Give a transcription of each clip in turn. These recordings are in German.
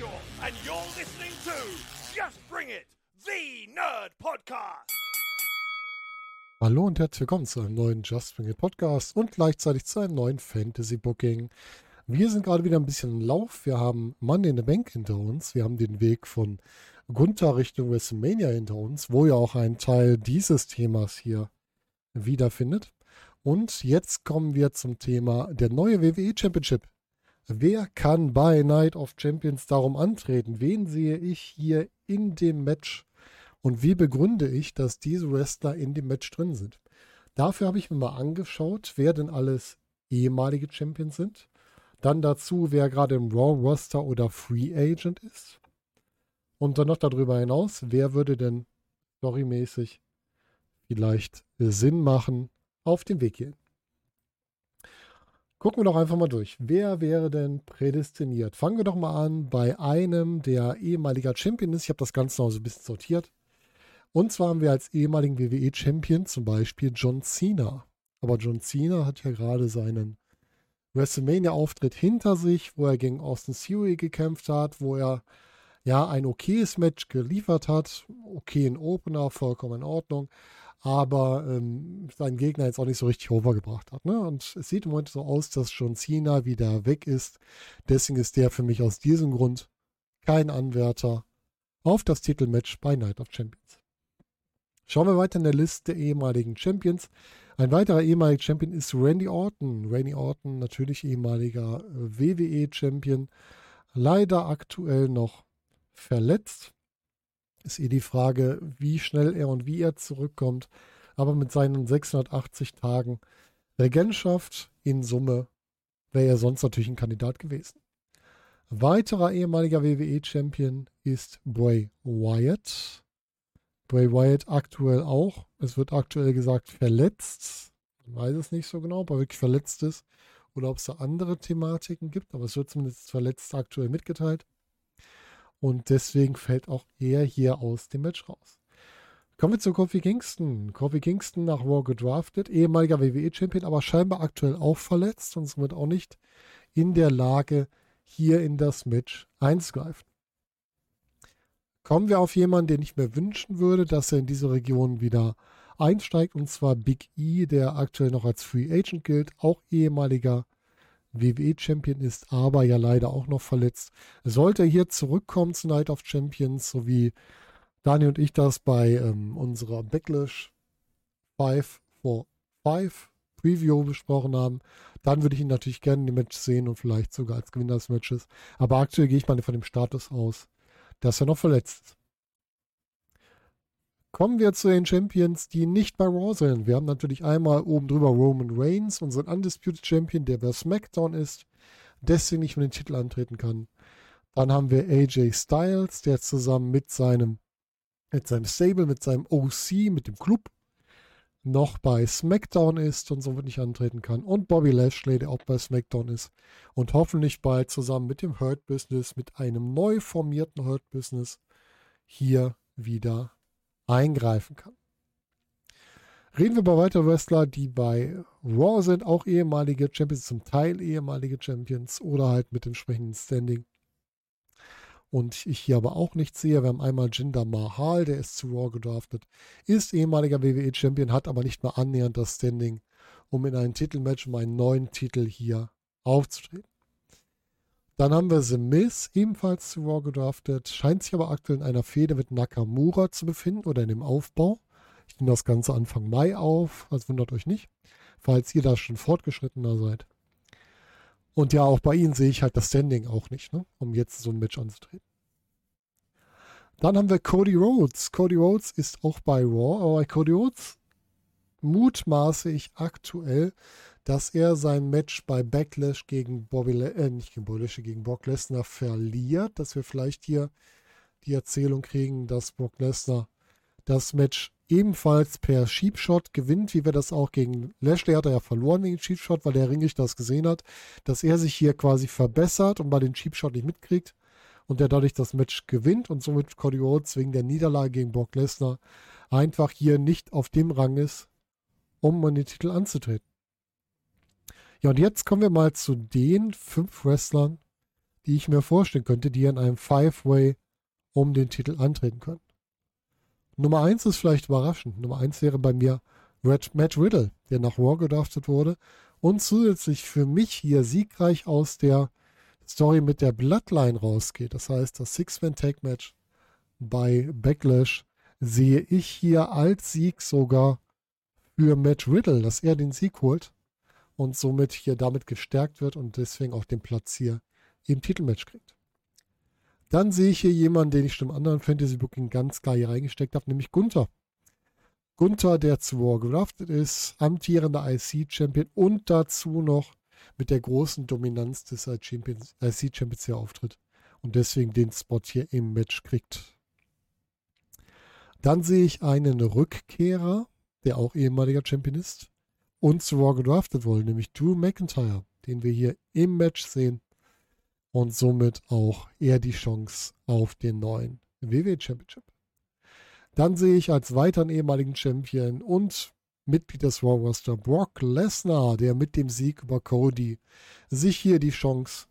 You're listening to Just Bring It, the Nerd Podcast. Hallo und herzlich willkommen zu einem neuen Just Bring It Podcast und gleichzeitig zu einem neuen Fantasy Booking. Wir sind gerade wieder ein bisschen im Lauf. Wir haben Monday in the Bank hinter uns. Wir haben den Weg von Gunther Richtung WrestleMania hinter uns, wo ja auch ein Teil dieses Themas hier wiederfindet. Und jetzt kommen wir zum Thema der neue WWE Championship. Wer kann bei Night of Champions darum antreten? Wen sehe ich hier in dem Match? Und wie begründe ich, dass diese Wrestler in dem Match drin sind? Dafür habe ich mir mal angeschaut, wer denn alles ehemalige Champions sind. Dann dazu, wer gerade im Raw Roster oder Free Agent ist. Und dann noch darüber hinaus, wer würde denn storymäßig vielleicht Sinn machen auf dem Weg hierhin. Gucken wir doch einfach mal durch. Wer wäre denn prädestiniert? Fangen wir doch mal an bei einem, der ehemaliger Champion ist. Ich habe das Ganze noch so ein bisschen sortiert. Und zwar haben wir als ehemaligen WWE-Champion zum Beispiel John Cena. Aber John Cena hat ja gerade seinen WrestleMania-Auftritt hinter sich, wo er gegen Austin Theory gekämpft hat, wo er ja ein okayes Match geliefert hat. Okay, ein Opener, vollkommen in Ordnung aber ähm, seinen Gegner jetzt auch nicht so richtig overgebracht hat. Ne? Und es sieht im Moment so aus, dass John Cena wieder weg ist. Deswegen ist der für mich aus diesem Grund kein Anwärter auf das Titelmatch bei Night of Champions. Schauen wir weiter in der Liste der ehemaligen Champions. Ein weiterer ehemaliger Champion ist Randy Orton. Randy Orton, natürlich ehemaliger äh, WWE-Champion, leider aktuell noch verletzt. Ist eh die Frage, wie schnell er und wie er zurückkommt. Aber mit seinen 680 Tagen Regentschaft in Summe wäre er sonst natürlich ein Kandidat gewesen. Weiterer ehemaliger WWE-Champion ist Bray Wyatt. Bray Wyatt aktuell auch. Es wird aktuell gesagt verletzt. Man weiß es nicht so genau, ob er wirklich verletzt ist oder ob es da andere Thematiken gibt, aber es wird zumindest verletzt aktuell mitgeteilt. Und deswegen fällt auch er hier aus dem Match raus. Kommen wir zu Kofi Kingston. Kofi Kingston nach Raw gedraftet, ehemaliger WWE-Champion, aber scheinbar aktuell auch verletzt und somit auch nicht in der Lage, hier in das Match einzugreifen. Kommen wir auf jemanden, den ich mir wünschen würde, dass er in diese Region wieder einsteigt, und zwar Big E, der aktuell noch als Free Agent gilt, auch ehemaliger WWE-Champion ist, aber ja leider auch noch verletzt. Sollte er hier zurückkommen zu Night of Champions, so wie Daniel und ich das bei ähm, unserer Backlash 5 for 5 Preview besprochen haben, dann würde ich ihn natürlich gerne dem Match sehen und vielleicht sogar als Gewinner des Matches. Aber aktuell gehe ich mal von dem Status aus, dass er noch verletzt ist. Kommen wir zu den Champions, die nicht bei Raw sind. Wir haben natürlich einmal oben drüber Roman Reigns, unseren Undisputed Champion, der bei SmackDown ist, deswegen nicht für den Titel antreten kann. Dann haben wir AJ Styles, der zusammen mit seinem, mit seinem Stable, mit seinem OC, mit dem Club, noch bei SmackDown ist und somit nicht antreten kann. Und Bobby Lashley, der auch bei SmackDown ist und hoffentlich bald zusammen mit dem Hurt Business, mit einem neu formierten Hurt Business hier wieder eingreifen kann. Reden wir über weitere Wrestler, die bei Raw sind, auch ehemalige Champions, zum Teil ehemalige Champions oder halt mit entsprechendem Standing. Und ich hier aber auch nicht sehe, wir haben einmal Jinder Mahal, der ist zu Raw gedraftet, ist ehemaliger WWE-Champion, hat aber nicht mal annähernd das Standing, um in einem Titelmatch um einen neuen Titel hier aufzutreten. Dann haben wir The Miz, ebenfalls zu Raw gedraftet, scheint sich aber aktuell in einer Fehde mit Nakamura zu befinden oder in dem Aufbau. Ich nehme das Ganze Anfang Mai auf, also wundert euch nicht, falls ihr da schon fortgeschrittener seid. Und ja, auch bei ihnen sehe ich halt das Standing auch nicht, ne, um jetzt so ein Match anzutreten. Dann haben wir Cody Rhodes. Cody Rhodes ist auch bei Raw, aber bei Cody Rhodes mutmaße ich aktuell, dass er sein Match bei Backlash gegen Bobby, Le äh, nicht gegen Bobby Lashley, gegen Brock Lesnar verliert, dass wir vielleicht hier die Erzählung kriegen, dass Brock Lesnar das Match ebenfalls per Sheepshot gewinnt, wie wir das auch gegen Lashley hat er ja verloren wegen Sheepshot, weil der Ringig das gesehen hat, dass er sich hier quasi verbessert und bei den Sheepshot nicht mitkriegt und der dadurch das Match gewinnt und somit Cody Rhodes wegen der Niederlage gegen Brock Lesnar einfach hier nicht auf dem Rang ist, um an den Titel anzutreten. Ja, und jetzt kommen wir mal zu den fünf Wrestlern, die ich mir vorstellen könnte, die in einem Five-Way um den Titel antreten können. Nummer eins ist vielleicht überraschend. Nummer eins wäre bei mir Red Matt Riddle, der nach Raw gedraftet wurde und zusätzlich für mich hier siegreich aus der Story mit der Bloodline rausgeht. Das heißt, das Six-Man-Tag-Match bei Backlash sehe ich hier als Sieg sogar für Matt Riddle, dass er den Sieg holt und somit hier damit gestärkt wird und deswegen auch den Platz hier im Titelmatch kriegt. Dann sehe ich hier jemanden, den ich schon im anderen Fantasy Booking ganz klar hier reingesteckt habe, nämlich Gunther. Gunther, der zu War geraftet ist, amtierender IC-Champion und dazu noch mit der großen Dominanz des IC-Champions hier auftritt und deswegen den Spot hier im Match kriegt. Dann sehe ich einen Rückkehrer, der auch ehemaliger Champion ist und zu Raw gedraftet wurde, nämlich Drew McIntyre, den wir hier im Match sehen und somit auch er die Chance auf den neuen WWE Championship. Dann sehe ich als weiteren ehemaligen Champion und Mitglied des Raw Roster Brock Lesnar, der mit dem Sieg über Cody sich hier die Chance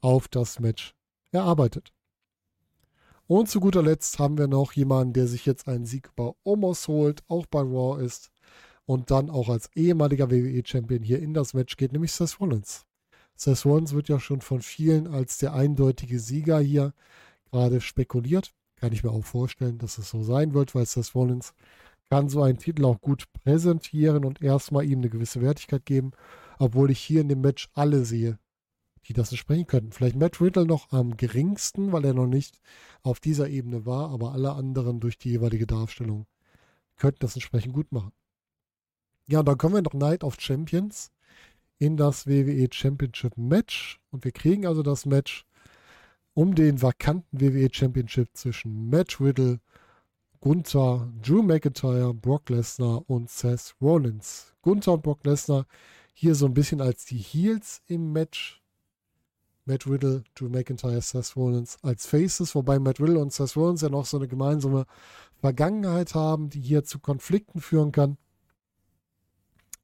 auf das Match erarbeitet. Und zu guter Letzt haben wir noch jemanden, der sich jetzt einen Sieg über Omos holt, auch bei Raw ist und dann auch als ehemaliger WWE-Champion hier in das Match geht, nämlich Seth Rollins. Seth Rollins wird ja schon von vielen als der eindeutige Sieger hier gerade spekuliert. Kann ich mir auch vorstellen, dass es so sein wird, weil Seth Rollins kann so einen Titel auch gut präsentieren und erstmal ihm eine gewisse Wertigkeit geben, obwohl ich hier in dem Match alle sehe, die das entsprechen könnten. Vielleicht Matt Riddle noch am geringsten, weil er noch nicht auf dieser Ebene war, aber alle anderen durch die jeweilige Darstellung könnten das entsprechend gut machen. Ja, dann kommen wir noch Night of Champions in das WWE Championship Match und wir kriegen also das Match um den vakanten WWE Championship zwischen Matt Riddle, Gunther, Drew McIntyre, Brock Lesnar und Seth Rollins. Gunther und Brock Lesnar hier so ein bisschen als die Heels im Match Matt Riddle, Drew McIntyre, Seth Rollins als Faces, wobei Matt Riddle und Seth Rollins ja noch so eine gemeinsame Vergangenheit haben, die hier zu Konflikten führen kann.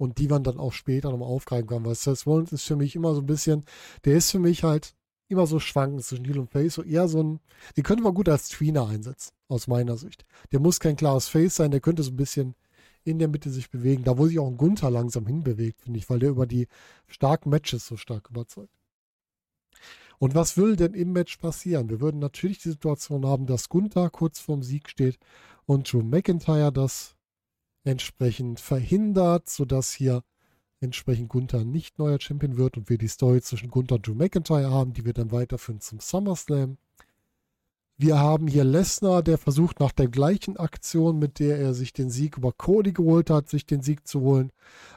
Und die man dann auch später nochmal aufgreifen kann, weil Seth Rollins ist für mich immer so ein bisschen, der ist für mich halt immer so schwankend zwischen Heel und Face, so eher so ein, den könnte man gut als Tweener einsetzen, aus meiner Sicht. Der muss kein klares Face sein, der könnte so ein bisschen in der Mitte sich bewegen, da wo sich auch ein Gunther langsam hinbewegt, finde ich, weil der über die starken Matches so stark überzeugt. Und was will denn im Match passieren? Wir würden natürlich die Situation haben, dass Gunther kurz vorm Sieg steht und Drew McIntyre das entsprechend verhindert, sodass hier entsprechend Gunther nicht neuer Champion wird und wir die Story zwischen Gunther und Drew McIntyre haben, die wir dann weiterführen zum SummerSlam. Wir haben hier Lesnar, der versucht nach der gleichen Aktion, mit der er sich den Sieg über Cody geholt hat, sich den Sieg zu holen.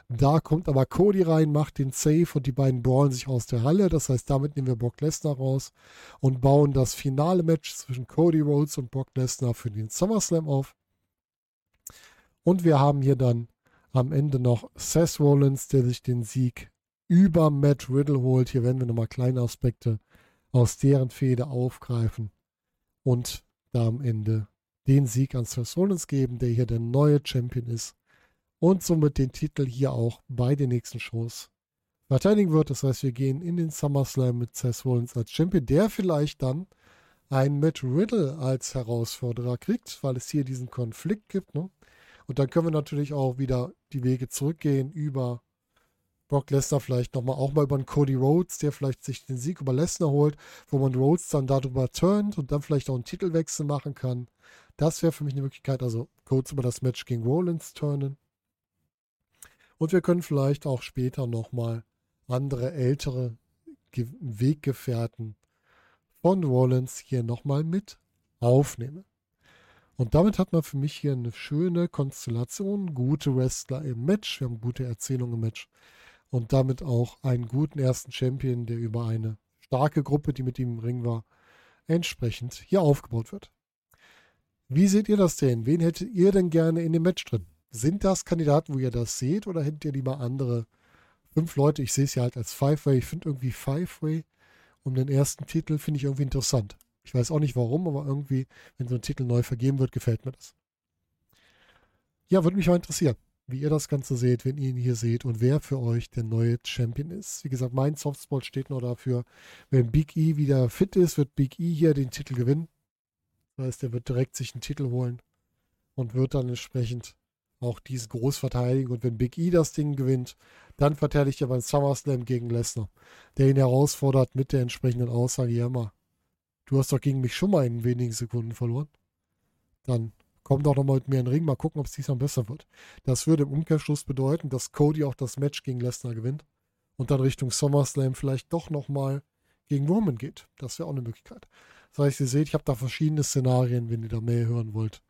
Da kommt aber Cody rein, macht den Save und die beiden brawlen sich aus der Halle. Das heißt, damit nehmen wir Brock Lesnar raus und bauen das finale Match zwischen Cody Rhodes und Brock Lesnar für den SummerSlam auf. Und wir haben hier dann am Ende noch Seth Rollins, der sich den Sieg über Matt Riddle holt. Hier werden wir nochmal kleine Aspekte aus deren Fehde aufgreifen und da am Ende den Sieg an Seth Rollins geben, der hier der neue Champion ist und somit den Titel hier auch bei den nächsten Shows verteidigen wird. Das heißt, wir gehen in den SummerSlam mit Seth Rollins als Champion, der vielleicht dann einen Matt Riddle als Herausforderer kriegt, weil es hier diesen Konflikt gibt. Ne? Und dann können wir natürlich auch wieder die Wege zurückgehen über Brock Lesnar vielleicht nochmal auch mal über einen Cody Rhodes, der vielleicht sich den Sieg über Lesnar holt, wo man Rhodes dann darüber turnt und dann vielleicht auch einen Titelwechsel machen kann. Das wäre für mich eine Möglichkeit, also kurz über das Match gegen Rollins turnen. Und wir können vielleicht auch später nochmal andere ältere Weggefährten von Rollins hier nochmal mit aufnehmen. Und damit hat man für mich hier eine schöne Konstellation, gute Wrestler im Match, wir haben gute Erzählungen im Match und damit auch einen guten ersten Champion, der über eine starke Gruppe, die mit ihm im Ring war, entsprechend hier aufgebaut wird. Wie seht ihr das denn? Wen hättet ihr denn gerne in dem Match drin? Sind das Kandidaten, wo ihr das seht, oder hättet ihr lieber andere fünf Leute? Ich sehe es ja halt als Five-Way. Ich finde irgendwie Five-Way um den ersten Titel, finde ich irgendwie interessant. Ich weiß auch nicht warum, aber irgendwie, wenn so ein Titel neu vergeben wird, gefällt mir das. Ja, würde mich mal interessieren. wie ihr das Ganze seht, wenn ihr ihn hier seht und wer für euch der neue Champion ist. Wie gesagt, mein Softspot steht nur dafür, wenn Big E wieder fit ist, wird Big E hier den Titel gewinnen. Das heißt, er wird direkt sich einen Titel holen und wird dann entsprechend auch diesen groß verteidigen. Und wenn Big E das Ding gewinnt, dann verteidigt er beim SummerSlam gegen Lesnar, der ihn herausfordert mit der entsprechenden Aussage, ja mal, du hast doch gegen mich schon mal in wenigen Sekunden verloren. Dann komm doch nochmal mit mir in den Ring, mal gucken, ob es diesmal besser wird. Das würde im Umkehrschluss bedeuten, dass Cody auch das Match gegen Lesnar gewinnt und dann Richtung SummerSlam vielleicht doch nochmal gegen Roman geht. Das wäre auch eine Möglichkeit. Das heißt, ihr seht, ich habe da verschiedene Szenarien, wenn ihr da mehr hören wollt.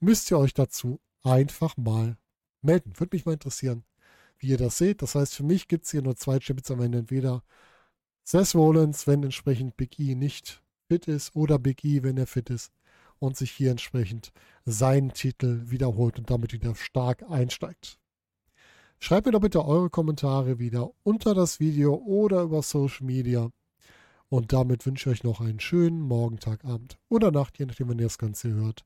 Müsst ihr euch dazu einfach mal melden. Würde mich mal interessieren, wie ihr das seht. Das heißt, für mich gibt es hier nur zwei Champions am Ende. Entweder Seth Rollins, wenn entsprechend Big E nicht fit ist, oder Big E, wenn er fit ist und sich hier entsprechend seinen Titel wiederholt und damit wieder stark einsteigt. Schreibt mir doch bitte eure Kommentare wieder unter das Video oder über Social Media. Und damit wünsche ich euch noch einen schönen Morgen, Tag, Abend oder Nacht, je nachdem, wann ihr das Ganze hört.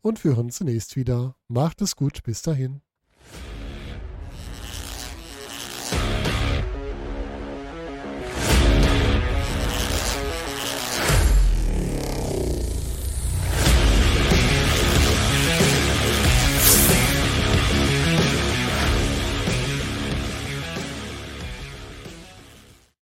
Und wir hören uns zunächst wieder. Macht es gut, bis dahin.